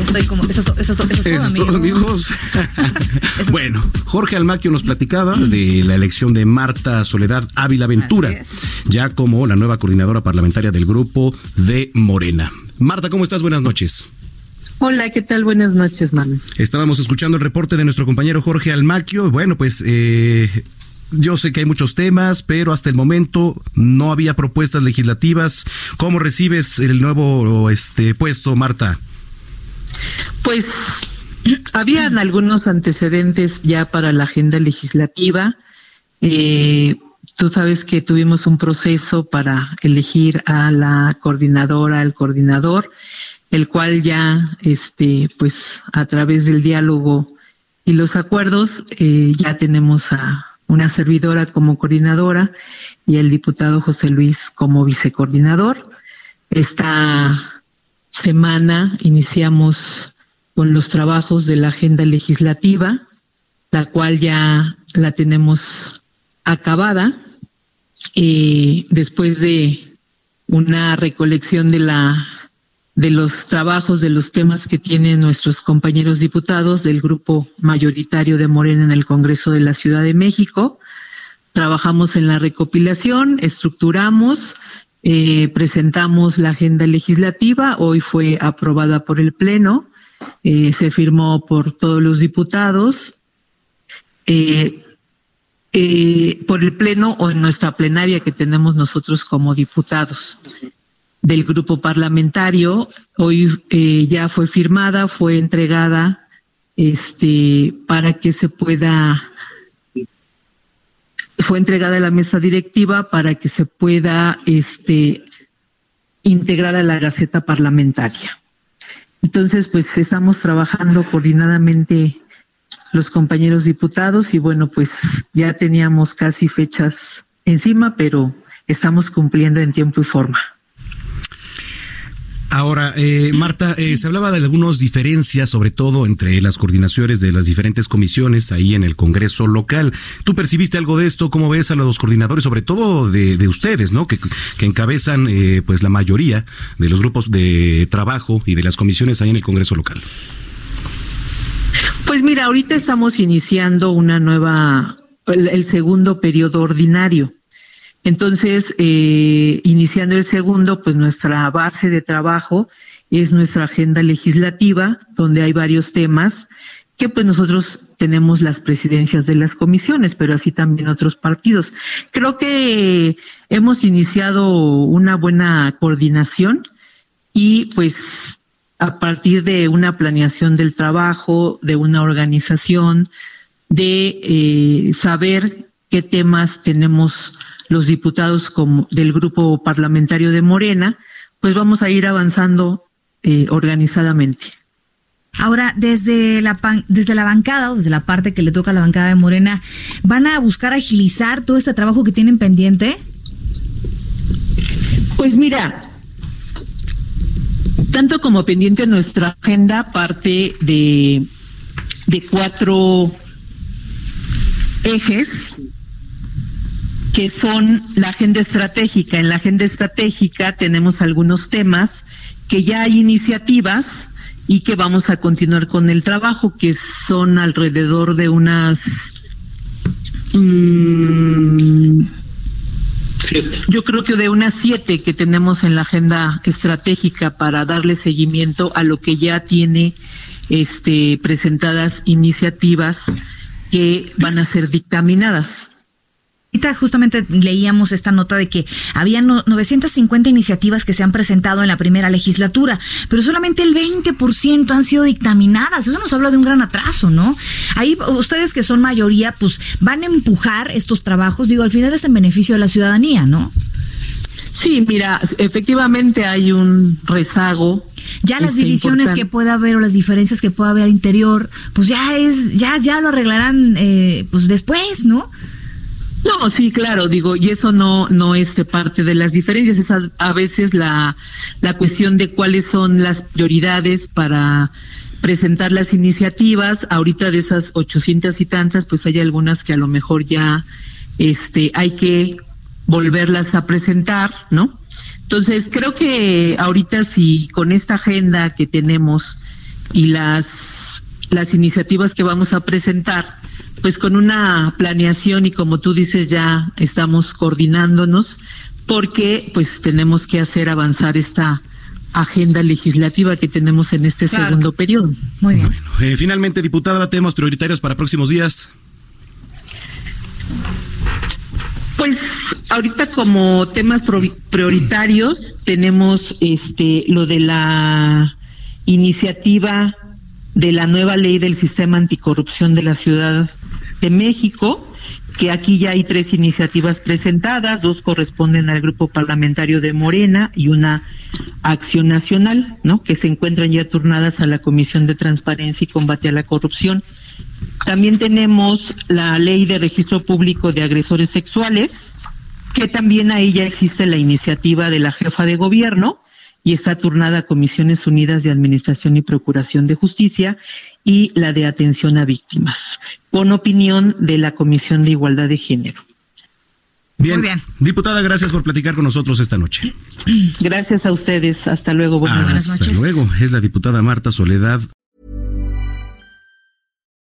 Estoy como, eso, eso, eso es todo, Eso es amigo. todo, amigos. bueno, Jorge Almaquio nos platicaba de la elección de Marta Soledad Ávila Ventura, ya como la nueva coordinadora parlamentaria del grupo de Morena. Marta, ¿cómo estás? Buenas noches. Hola, ¿qué tal? Buenas noches, Manu. Estábamos escuchando el reporte de nuestro compañero Jorge Almaquio. Bueno, pues eh, yo sé que hay muchos temas, pero hasta el momento no había propuestas legislativas. ¿Cómo recibes el nuevo este puesto, Marta? Pues habían algunos antecedentes ya para la agenda legislativa. Eh, tú sabes que tuvimos un proceso para elegir a la coordinadora, al coordinador, el cual ya, este, pues, a través del diálogo y los acuerdos, eh, ya tenemos a una servidora como coordinadora y el diputado José Luis como vicecoordinador. Esta semana iniciamos con los trabajos de la agenda legislativa, la cual ya la tenemos acabada. Eh, después de una recolección de la de los trabajos, de los temas que tienen nuestros compañeros diputados del grupo mayoritario de Morena en el Congreso de la Ciudad de México. Trabajamos en la recopilación, estructuramos, eh, presentamos la agenda legislativa, hoy fue aprobada por el Pleno, eh, se firmó por todos los diputados, eh, eh, por el Pleno o en nuestra plenaria que tenemos nosotros como diputados del grupo parlamentario. Hoy eh, ya fue firmada, fue entregada este, para que se pueda fue entregada a la mesa directiva para que se pueda este, integrar a la Gaceta Parlamentaria. Entonces, pues estamos trabajando coordinadamente los compañeros diputados y bueno, pues ya teníamos casi fechas encima, pero estamos cumpliendo en tiempo y forma. Ahora, eh, Marta, eh, se hablaba de algunas diferencias, sobre todo entre las coordinaciones de las diferentes comisiones ahí en el Congreso local. ¿Tú percibiste algo de esto? ¿Cómo ves a los coordinadores, sobre todo de, de ustedes, ¿no? Que, que encabezan eh, pues la mayoría de los grupos de trabajo y de las comisiones ahí en el Congreso local. Pues mira, ahorita estamos iniciando una nueva, el, el segundo periodo ordinario. Entonces, eh, iniciando el segundo, pues nuestra base de trabajo es nuestra agenda legislativa, donde hay varios temas que pues nosotros tenemos las presidencias de las comisiones, pero así también otros partidos. Creo que hemos iniciado una buena coordinación y pues a partir de una planeación del trabajo, de una organización, de eh, saber qué temas tenemos los diputados como del grupo parlamentario de Morena, pues vamos a ir avanzando eh, organizadamente. Ahora, desde la, pan- desde la bancada, o desde la parte que le toca a la bancada de Morena, ¿van a buscar agilizar todo este trabajo que tienen pendiente? Pues mira, tanto como pendiente nuestra agenda parte de, de cuatro ejes que son la agenda estratégica. En la agenda estratégica tenemos algunos temas que ya hay iniciativas y que vamos a continuar con el trabajo, que son alrededor de unas... mm, yo creo que de unas siete que tenemos en la agenda estratégica para darle seguimiento a lo que ya tiene este presentadas iniciativas que van a ser dictaminadas. Ahorita justamente leíamos esta nota de que había no- 950 iniciativas que se han presentado en la primera legislatura, pero solamente el 20% han sido dictaminadas. Eso nos habla de un gran atraso, ¿no? Ahí ustedes que son mayoría, pues van a empujar estos trabajos, digo, al final es en beneficio de la ciudadanía, ¿no? Sí, mira, efectivamente hay un rezago. Ya las este, divisiones que pueda haber o las diferencias que pueda haber al interior, pues ya es, ya, ya lo arreglarán eh, pues después, ¿no? Sí, claro, digo, y eso no, no es parte de las diferencias, es a, veces la, la cuestión de cuáles son las prioridades para presentar las iniciativas. Ahorita de esas ochocientas y tantas, pues hay algunas que a lo mejor ya este, hay que volverlas a presentar, ¿no? Entonces, creo que ahorita si con esta agenda que tenemos y las, las iniciativas que vamos a presentar, pues con una planeación y como tú dices ya estamos coordinándonos porque pues tenemos que hacer avanzar esta agenda legislativa que tenemos en este segundo periodo. Muy bien. Eh, finalmente, diputada, temas prioritarios para próximos días. Pues ahorita como temas prioritarios tenemos este lo de la iniciativa de la nueva ley del sistema anticorrupción de la Ciudad de México, que aquí ya hay tres iniciativas presentadas, dos corresponden al grupo parlamentario de Morena y una acción nacional, ¿no? Que se encuentran ya turnadas a la Comisión de Transparencia y Combate a la Corrupción. También tenemos la ley de registro público de agresores sexuales, que también ahí ya existe la iniciativa de la jefa de gobierno y está turnada a Comisiones Unidas de Administración y Procuración de Justicia y la de Atención a Víctimas, con opinión de la Comisión de Igualdad de Género. Bien. bien. Diputada, gracias por platicar con nosotros esta noche. Gracias a ustedes. Hasta luego. Buenas Hasta luego. Es la diputada Marta Soledad.